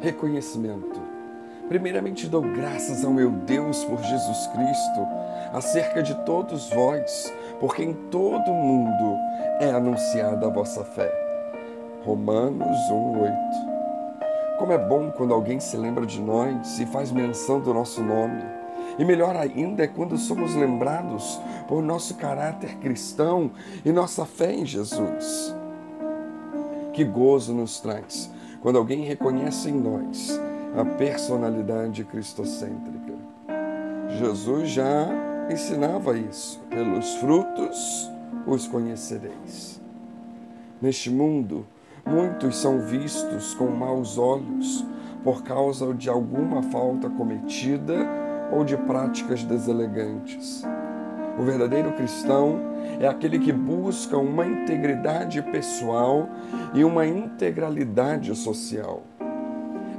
reconhecimento. Primeiramente, dou graças ao meu Deus por Jesus Cristo, acerca de todos vós, porque em todo o mundo é anunciada a vossa fé. Romanos 1:8. Como é bom quando alguém se lembra de nós e faz menção do nosso nome. E melhor ainda é quando somos lembrados por nosso caráter cristão e nossa fé em Jesus. Que gozo nos traz quando alguém reconhece em nós a personalidade cristocêntrica. Jesus já ensinava isso. Pelos frutos os conhecereis. Neste mundo, muitos são vistos com maus olhos por causa de alguma falta cometida ou de práticas deselegantes. O verdadeiro cristão é aquele que busca uma integridade pessoal e uma integralidade social.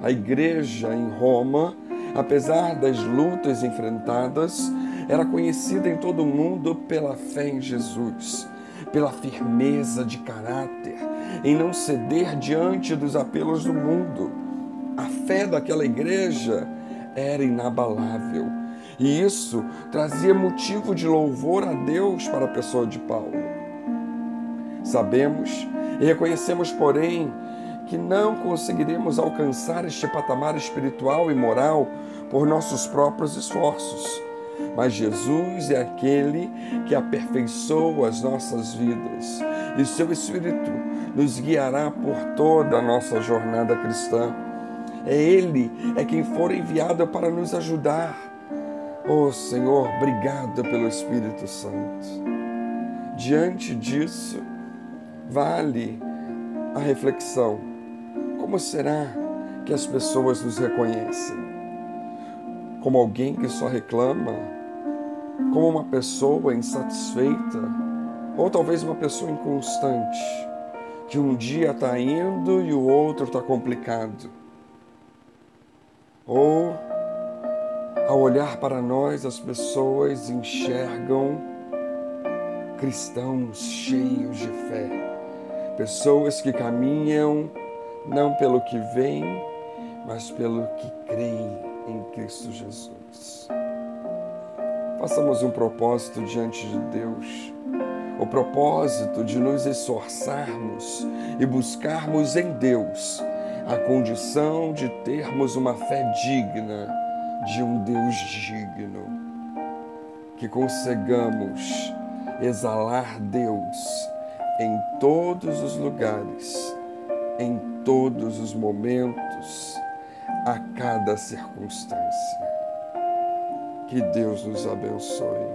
A igreja em Roma, apesar das lutas enfrentadas, era conhecida em todo o mundo pela fé em Jesus, pela firmeza de caráter, em não ceder diante dos apelos do mundo. A fé daquela igreja era inabalável. E isso trazia motivo de louvor a Deus para a pessoa de Paulo. Sabemos e reconhecemos, porém, que não conseguiremos alcançar este patamar espiritual e moral por nossos próprios esforços. Mas Jesus é aquele que aperfeiçoa as nossas vidas e seu Espírito nos guiará por toda a nossa jornada cristã. É Ele é quem for enviado para nos ajudar. Oh Senhor, obrigado pelo Espírito Santo. Diante disso, vale a reflexão como será que as pessoas nos reconhecem? Como alguém que só reclama? Como uma pessoa insatisfeita? Ou talvez uma pessoa inconstante, que um dia está indo e o outro está complicado? Ou, ao olhar para nós, as pessoas enxergam cristãos cheios de fé, pessoas que caminham não pelo que vem, mas pelo que creem em Cristo Jesus. Façamos um propósito diante de Deus, o propósito de nos esforçarmos e buscarmos em Deus a condição de termos uma fé digna de um Deus digno, que consigamos exalar Deus em todos os lugares, em todos os momentos, a cada circunstância. Que Deus nos abençoe.